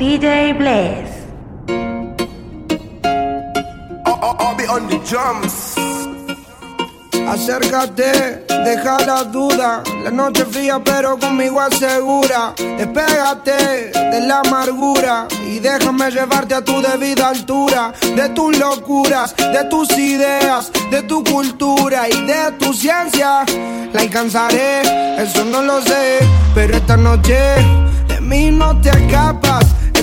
DJ Bless. on the drums. Acércate, deja la duda. La noche fría, pero conmigo asegura. Despégate de la amargura y déjame llevarte a tu debida altura. De tus locuras, de tus ideas, de tu cultura y de tu ciencia. La alcanzaré, eso no lo sé. Pero esta noche de mí no te escapas.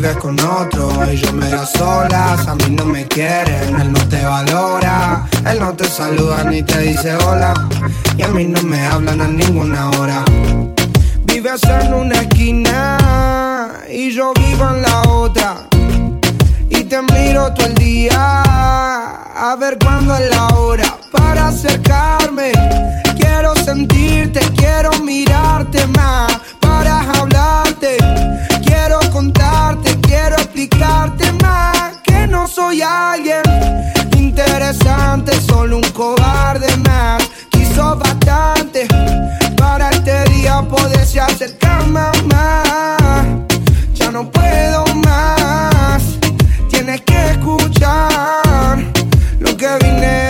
Vives con otro y yo me da solas. A mí no me quieren, él no te valora. Él no te saluda ni te dice hola. Y a mí no me hablan a ninguna hora. Vives en una esquina y yo vivo en la otra. Y te miro todo el día a ver cuándo es la hora para acercarme. Quiero sentirte, quiero mirarte más para hablarte. Quiero contarte, quiero explicarte más que no soy alguien interesante, solo un cobarde más. Quiso bastante para este día poderse acercar más. Ya no puedo más, tienes que escuchar lo que vine.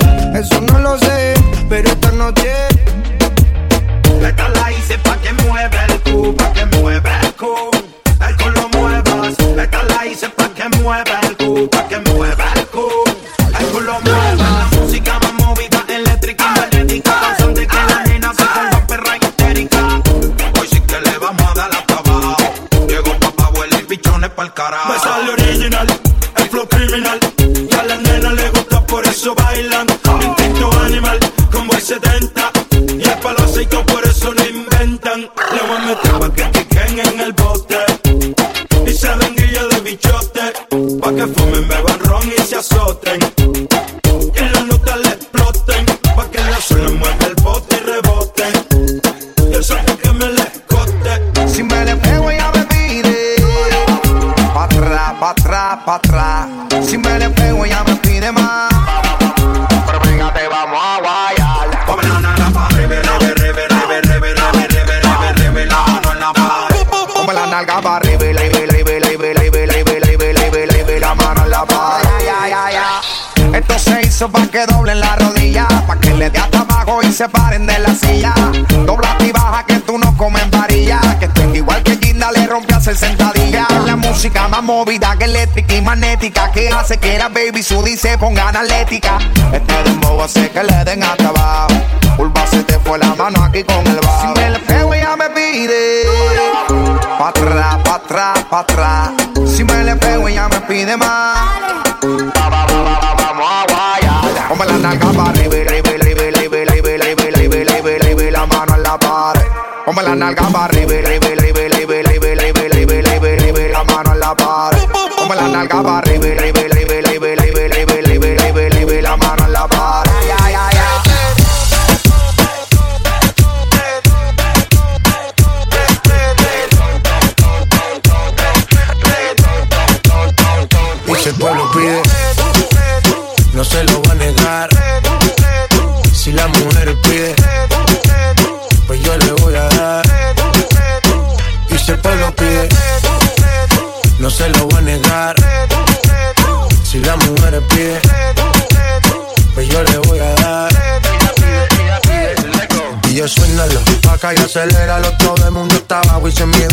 eso no lo sé, pero esta noche. Se paren de la silla. Dobla y baja que tú no comes varilla. Que tengo igual que Ginda le rompe a hacer sentadilla. La música más movida que eléctrica y magnética. Que hace que la baby sudi se ponga analética. Este dembow hace que le den hasta abajo. Curva se te fue la mano aquí con el bajo. Si me le pego ella me pide. Pa' atrás, pa' atrás, pa' atrás. Si me le pego ella me pide más la nalga pa' arriba y la y la y la y la mano en la pared Ponme la nalga pa' arriba y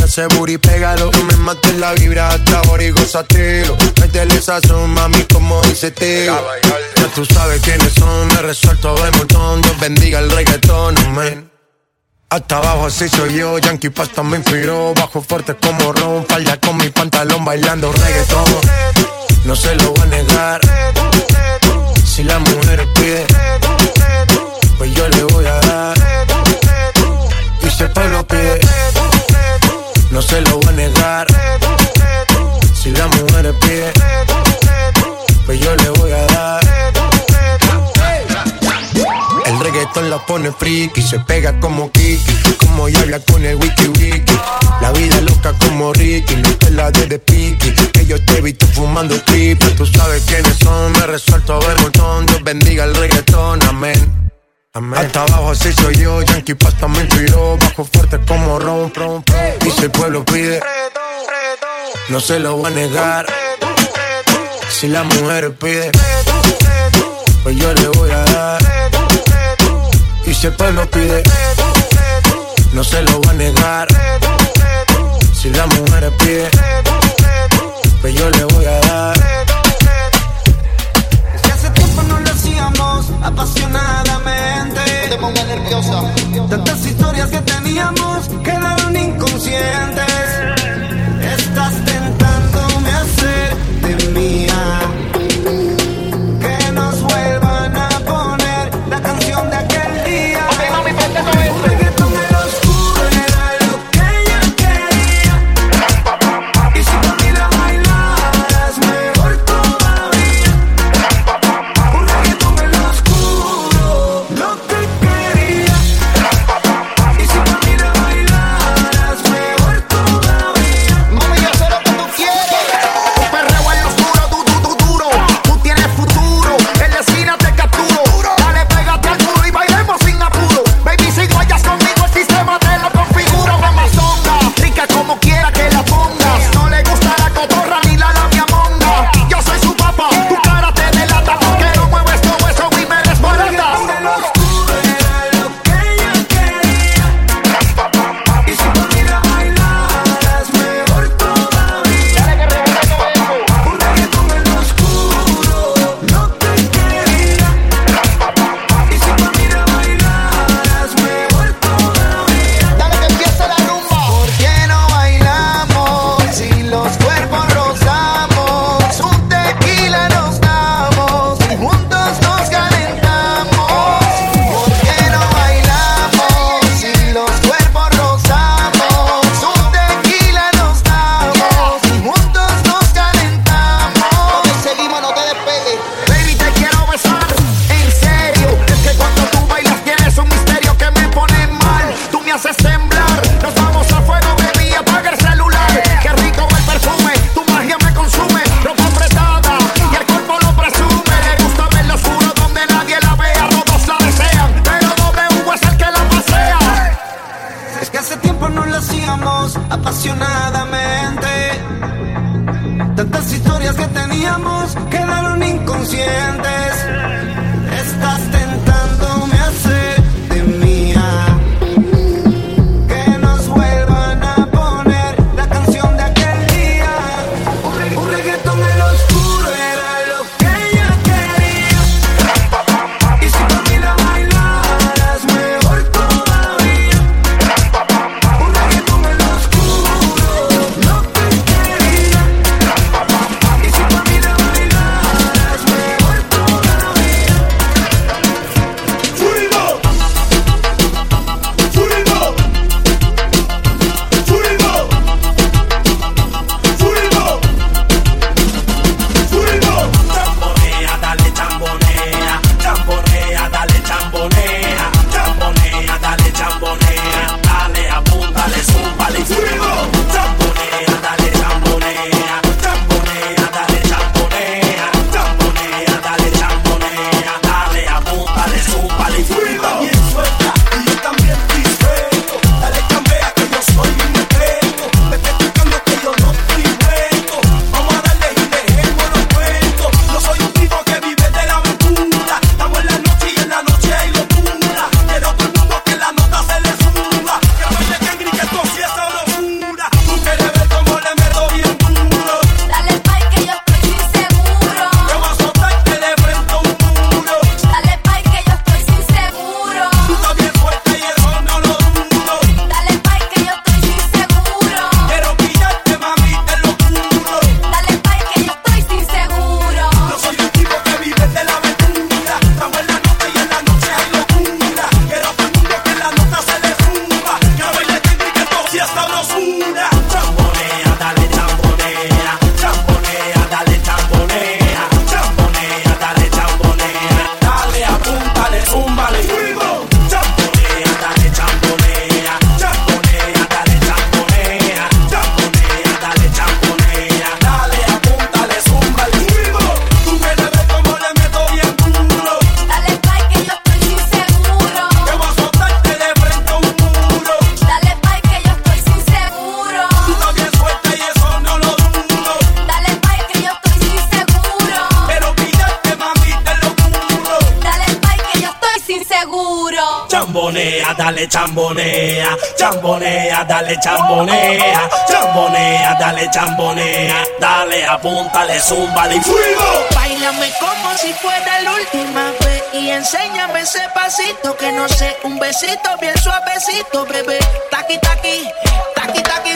ese booty, pégalo me mates la vibra hasta ahora y gozatelo Métele esa son, mami, como dice tío Ya tú sabes quiénes son, me resuelto de montón. Dios bendiga el reggaetón, amén. Hasta abajo así soy yo, Yankee Pasta me inspiró Bajo fuerte como Ron, falda con mi pantalón bailando reggaetón. No se lo voy a negar. Si la mujer pide Pues yo le voy a dar. Y si el pide No se lo voy a negar Si la mujer pide Pues yo le voy a dar el reggaetón la pone friki, se pega como Kiki, como habla con el wiki wiki. La vida loca como Ricky, no la de de piqui. Que yo te he visto fumando creepy, tú sabes quiénes son, me resuelto a ver montón. Dios bendiga el reggaetón, amén. Hasta abajo así soy yo, Yankee Pasta me inspiró, bajo fuerte como ron, ron, Y si el pueblo pide, no se lo voy a negar. Si la mujer pide, pues yo le voy a dar. Y si el pueblo pide, no se lo va a negar. Si la mujer pide, pues yo le voy a dar. Es que hace tiempo no lo hacíamos apasionadamente. No te nerviosa. Tantas historias que teníamos quedaron inconscientes. Dale chambonea, chambonea, dale chambonea, chambonea, dale chambonea, dale apúntale, zumba de fuego. Bailame como si fuera la última vez y enséñame ese pasito que no sé, un besito bien suavecito, bebé. Taqui taqui, taqui taqui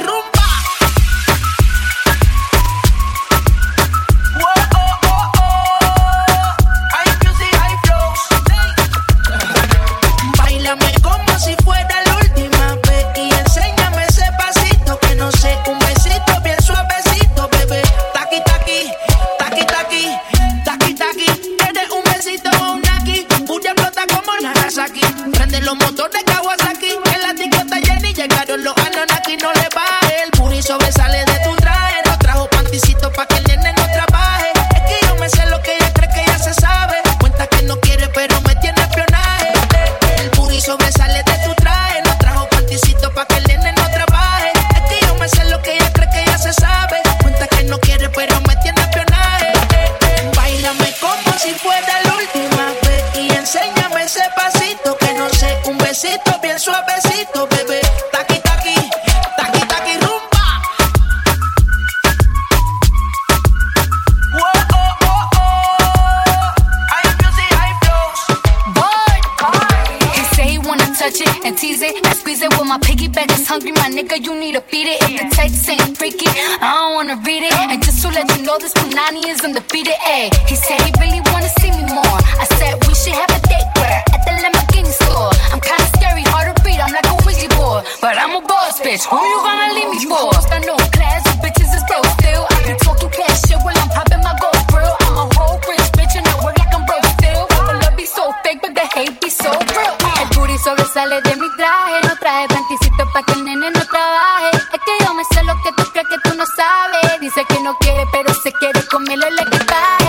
rumba.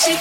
Si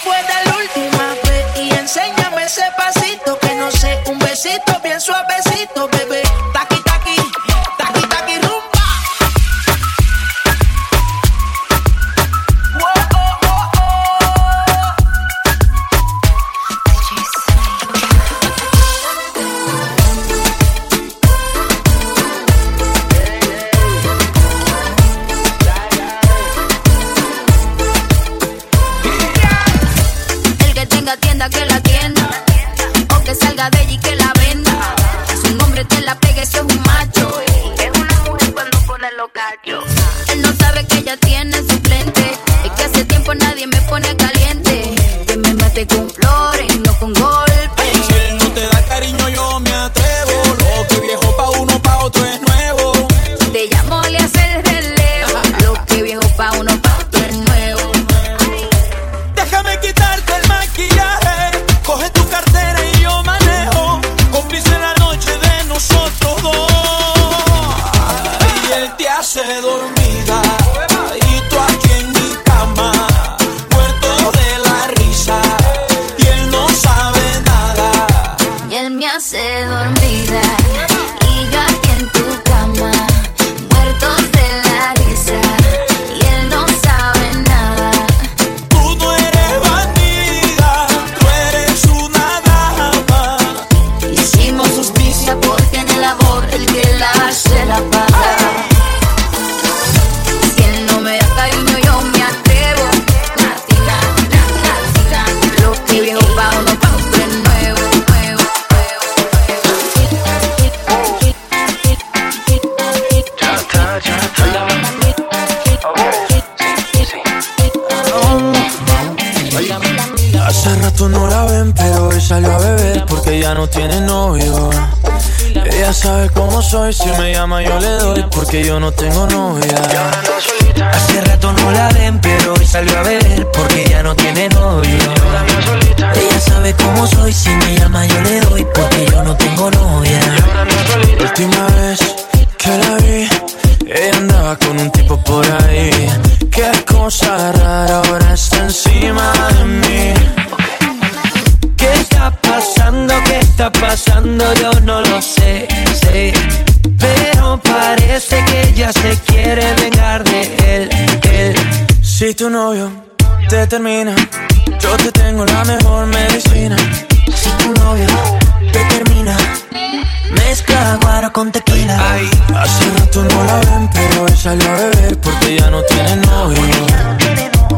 se dormir. Me llama yo le doy porque yo no tengo novia. Hace rato no la ven, pero hoy salió a ver porque ya no tiene novio. Ella sabe cómo soy, si me llama yo le doy porque yo no tengo novia. última vez que la vi, ella andaba con un tipo por ahí. Qué cosa rara, ahora está encima de mí. Está pasando? Yo no lo sé, sé pero parece que ya se quiere vengar de él, él. Si tu novio te termina, yo te tengo la mejor medicina. Si tu novio te determina. Mezcla guaro con tequila. Ay, hace rato no la ven, pero hoy salió a beber porque ya no tiene novio.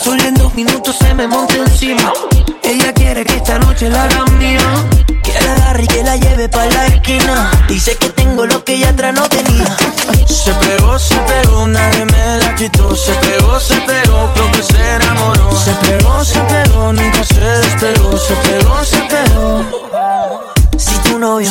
Solo en dos minutos se me monta encima. Ella quiere que esta noche la haga mía. Que la agarre y que la lleve pa' la esquina. Dice que tengo lo que ella atrás no tenía. Se pegó, se pegó, nadie me la quitó. Se pegó, se pegó, creo que se enamoró. Se pegó, se pegó, nunca se despegó. Se pegó, se pegó. Si tu novio,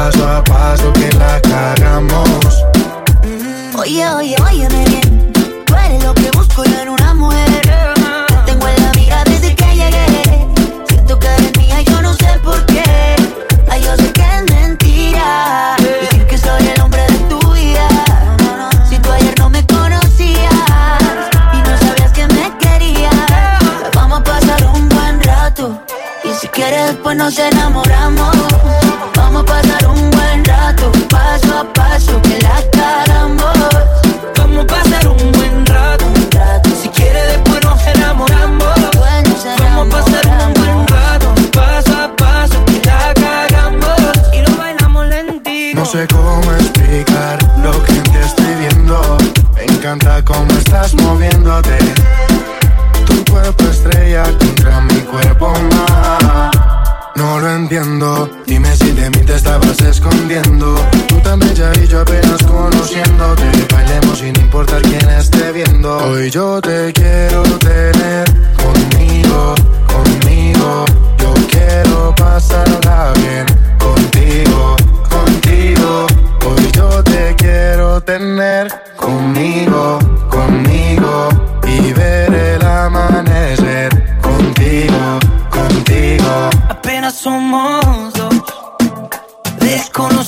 Paso a paso que la cagamos. Oye, oye, óyeme bien. Tú eres lo que busco yo en una mujer. Te tengo en la mira desde que llegué. Siento que eres mía, yo no sé por qué. Ay, yo sé que es mentira. Decir que soy el hombre de tu vida. Si tú ayer no me conocías y no sabías que me querías. Vamos a pasar un buen rato. Y si quieres, después nos enamoramos. Dime si de mí te estabas escondiendo. Tú tan bella y yo apenas conociéndote. Bailemos sin importar quién esté viendo. Hoy yo te quiero tener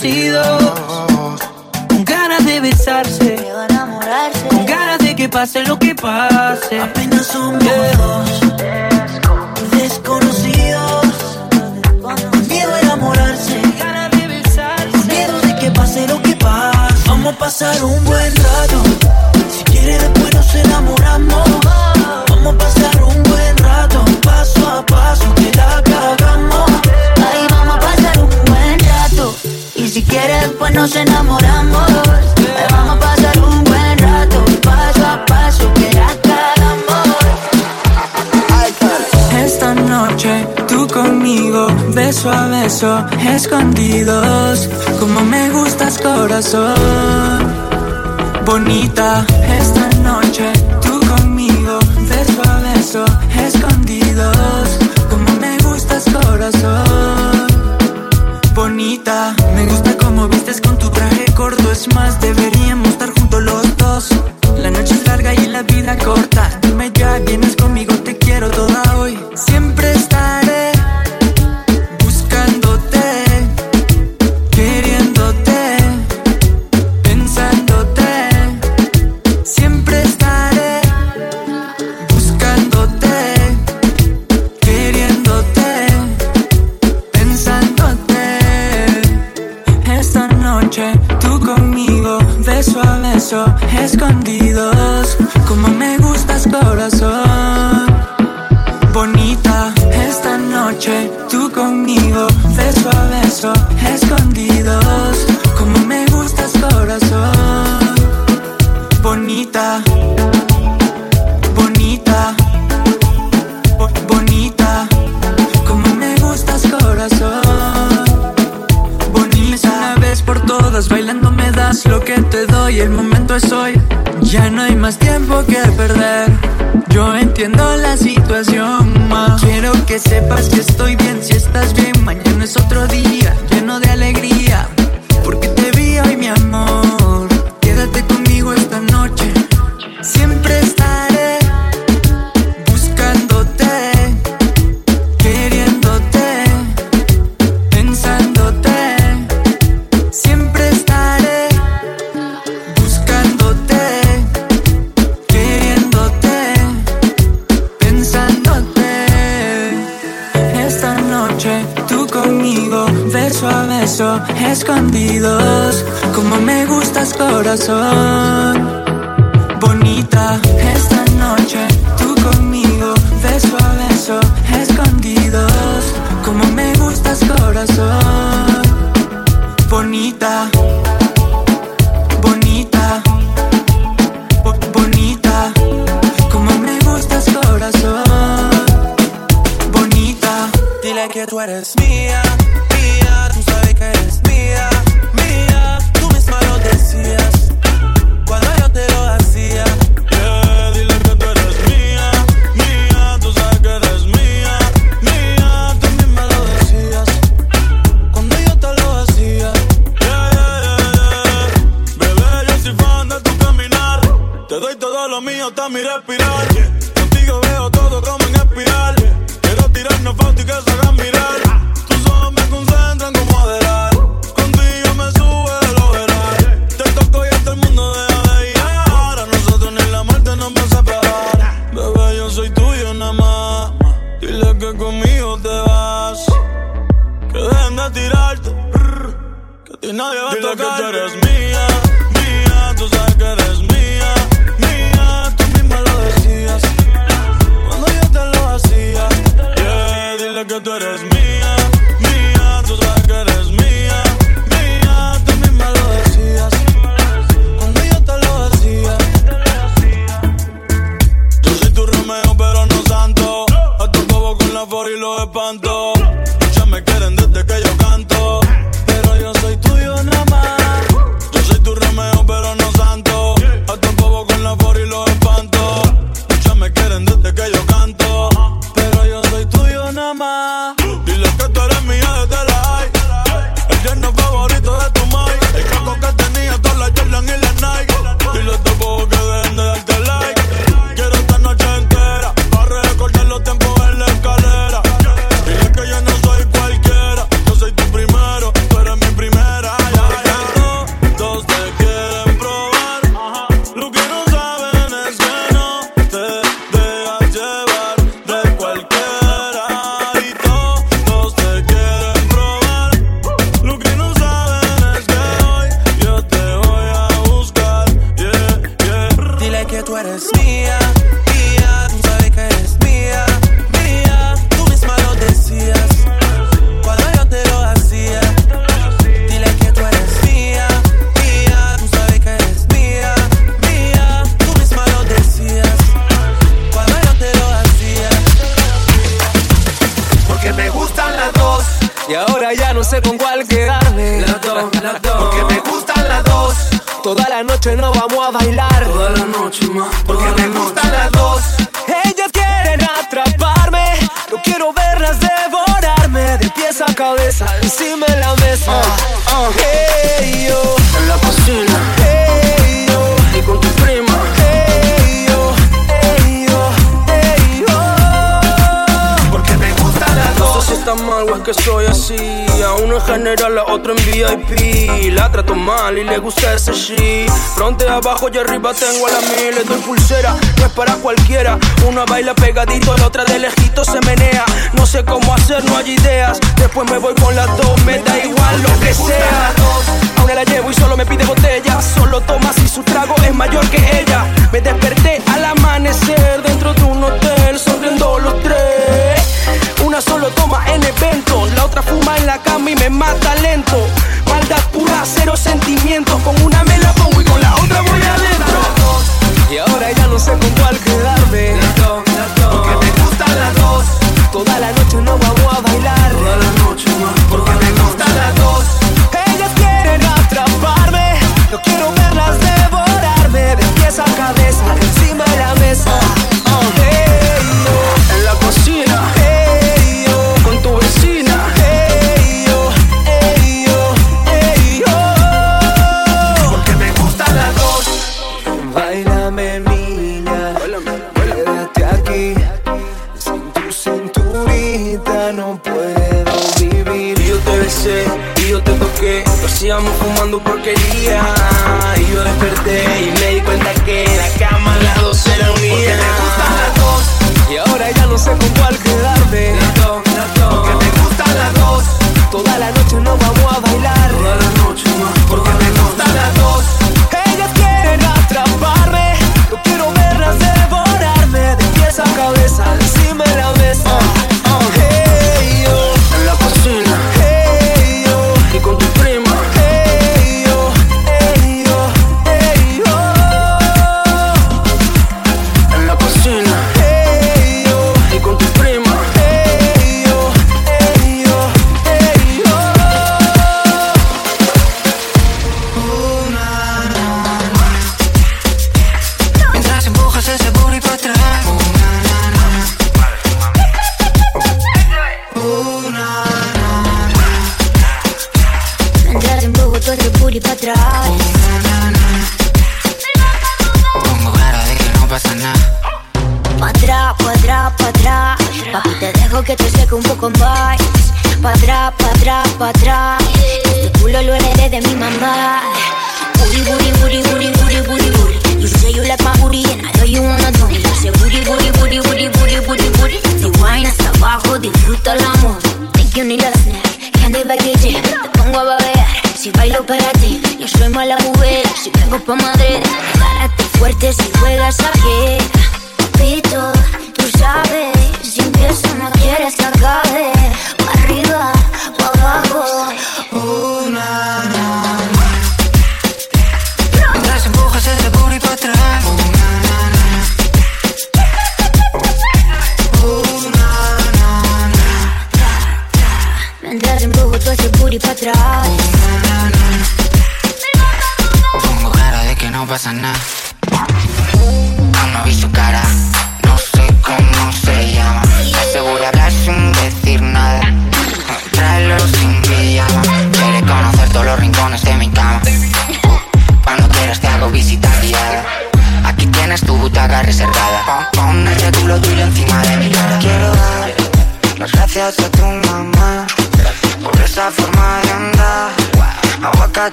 desconocidos. Con ganas de besarse. Miedo a enamorarse. Con ganas de que pase lo que pase. Apenas somos dos desconocidos. Con miedo a enamorarse. Con miedo de que pase lo que pase. Vamos a pasar un buen rato. Si quiere después nos enamoramos. Vamos a pasar un buen rato. Paso a paso que la si quieres, después nos enamoramos. Vamos a pasar un buen rato. Paso a paso que cagamos. Esta noche tú conmigo, beso a beso, escondidos, como me gustas corazón. Bonita, esta noche tú conmigo, beso a beso, escondidos, más, deberíamos que te doy, el momento es hoy, ya no hay más tiempo que perder. Yo entiendo la situación, ma. Quiero que sepas que estoy bien si estás bien. Mañana es otro día escondidos, como me gustas corazón. Bonita, esta noche tú conmigo, beso a beso, escondidos, como me gustas corazón. Bonita, bonita, bo- bonita, como me gustas corazón. Bonita, Dile que tú eres mía, sé con cuál quedarme. Las dos, las dos. Porque me gustan las dos. Toda la noche no vamos a bailar. Toda la noche más, Porque me gustan las dos. Ellas quieren atraparme. No quiero verlas devorarme. De pies a cabeza, encima de la mesa. Hey, yo. en la cocina Hey, yo. y con tu prima. Hey, yo. Hey, yo. Hey, yo. Porque me gustan las No dos. sé si está mal o es que soy así. Uno en general, a otro en VIP. La trato mal y le gusta ese shit. Fronte abajo y arriba tengo a la mil. Le doy pulsera, no es para cualquiera. Una baila pegadito, la otra de lejito se menea. No sé cómo hacer, no hay ideas. Después me voy con las dos, me da igual lo que sea. A una la llevo y solo me pide botella. Solo toma si su trago es mayor que ella. Me desperté al amanecer dentro de un hotel, sonriendo los tres. Una solo toma en evento, la otra fuma en la cama y me mata lento. Maldad pura, cero sentimientos. Con una me la pongo y con la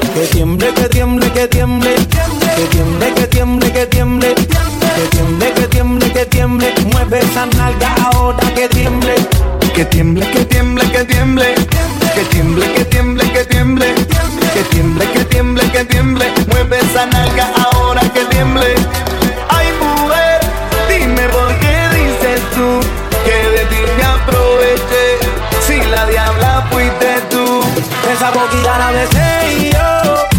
que tiemble, que tiemble, que tiemble. Que tiemble, que tiemble, que tiemble. Que tiemble, que tiemble, que tiemble. Mueve esa nalga ahora que tiemble. Que tiemble, que tiemble, que tiemble. Que tiemble, que tiemble, que tiemble. Que tiemble, que tiemble, que tiemble. Mueve esa nalga ahora que tiemble. Ay, mujer, dime por qué dices tú que de ti me aproveché. Si la diabla fuiste tú, esa boquilla la besé.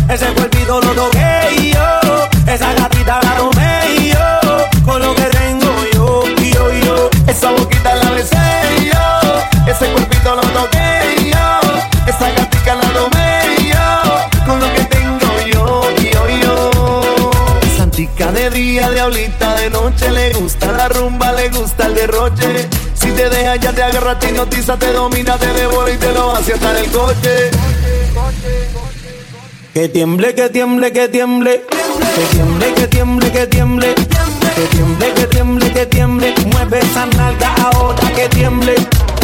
Ese cuerpito lo toqué yo. Esa gatita la tomé yo. Con lo que tengo yo, yo, yo. Esa boquita la besé yo. Ese cuerpito lo toqué yo. Esa gatita la tomé yo. Con lo que tengo yo, yo, yo. Santica de día, diablita de noche. Le gusta la rumba, le gusta el derroche. Si te deja ya te agarra, te hipnotiza, te domina, te devora y te lo hace hasta en el coche. Que tiemble, que tiemble, que tiemble. Que tiemble, que tiemble, que tiemble. Que tiemble, que tiemble, que tiemble. Mueve esa nalga ahora que tiemble.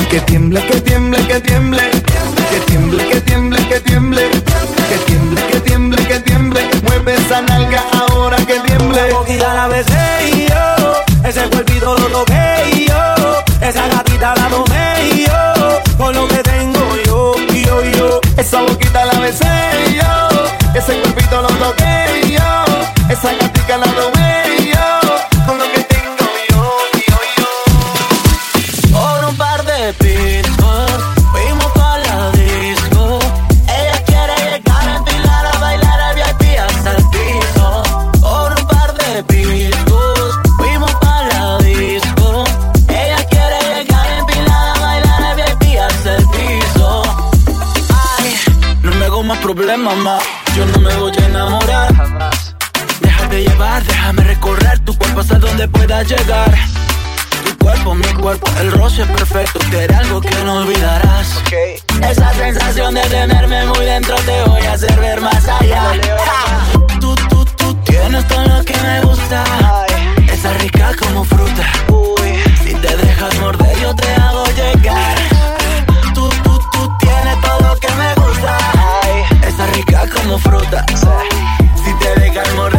Que tiemble, que tiemble, que tiemble. Que tiemble, que tiemble, que tiemble. Que tiemble, que tiemble, que tiemble. Mueve esa nalga ahora que tiemble. Poquita la besé yo. Ese cuerpito lo toqué yo. Esa gatita la tomé yo. Con lo que tengo yo, yo, yo. Esa boquita la besé yo. Ese cuerpito lo toqué yo. Esa gatita la tomé más más. Yo no me voy a enamorar. Déjate llevar, déjame recorrer tu cuerpo hasta donde pueda llegar. Tu cuerpo, mi cuerpo, el roce es perfecto. Quiere algo que no olvidarás. Esa sensación de tenerme muy dentro te voy a hacer ver más allá. Ja. Tú, tú, tú tienes todo lo que me gusta. Esa rica como fruta. Si te dejas morder, yo te hago llegar. Rica como fruta. Si te dejas morder,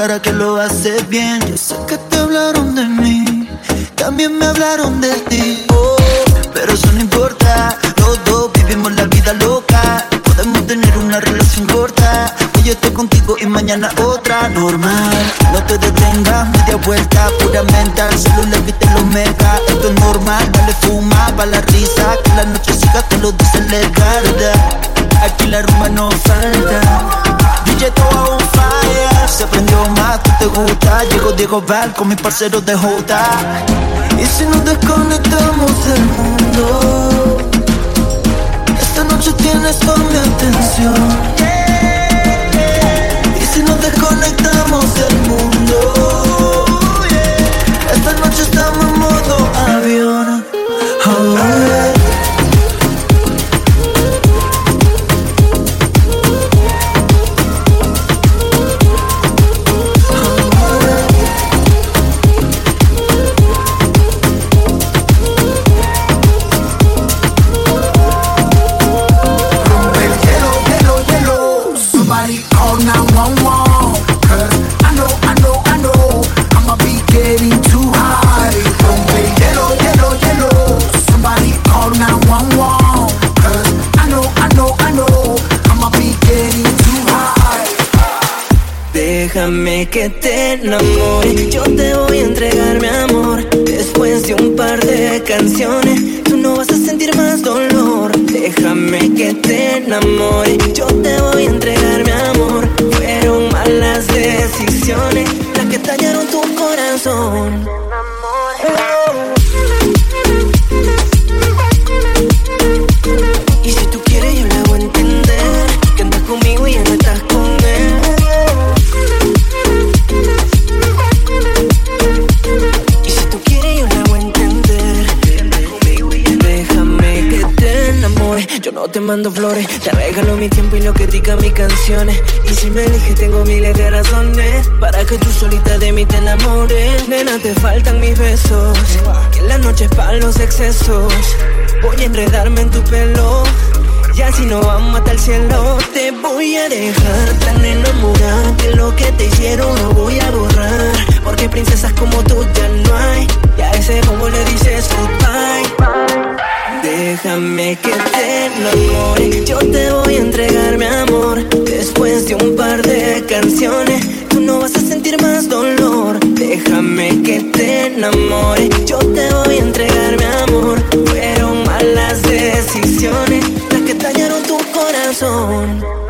cara que lo hace bien. Yo sé que te hablaron de mí, también me hablaron de ti. Con mis parceros de Jota. Y si nos desconectamos del mundo, esta noche tienes toda mi atención. Que te enamore, Y si me eliges tengo miles de razones para que tú solita de mí te enamores. Nena te faltan mis besos, que la noche es para los excesos. Voy a enredarme en tu pelo. Y así no vamos hasta el cielo Te voy a dejar tan enamorada Que lo que te hicieron lo voy a borrar Porque princesas como tú ya no hay Y a ese como le dices goodbye Déjame que te enamore Yo te voy a entregar mi amor. Después de un par de canciones Tú no vas a sentir más dolor. Déjame que te enamore. Yo te voy a entregar mi amor. Fueron malas decisiones Las que dañaron tu corazón